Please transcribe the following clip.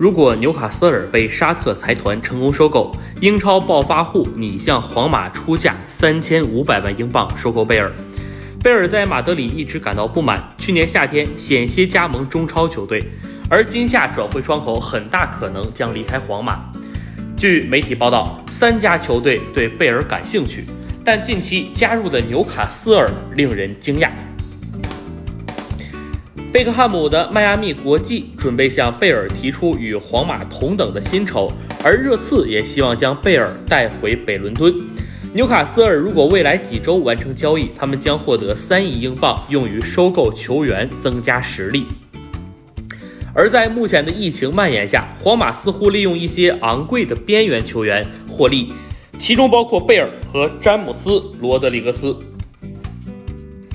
如果纽卡斯尔被沙特财团成功收购，英超暴发户拟向皇马出价三千五百万英镑收购贝尔。贝尔在马德里一直感到不满，去年夏天险些加盟中超球队，而今夏转会窗口很大可能将离开皇马。据媒体报道，三家球队对贝尔感兴趣，但近期加入的纽卡斯尔令人惊讶。贝克汉姆的迈阿密国际准备向贝尔提出与皇马同等的薪酬，而热刺也希望将贝尔带回北伦敦。纽卡斯尔如果未来几周完成交易，他们将获得三亿英镑，用于收购球员，增加实力。而在目前的疫情蔓延下，皇马似乎利用一些昂贵的边缘球员获利，其中包括贝尔和詹姆斯·罗德里格斯。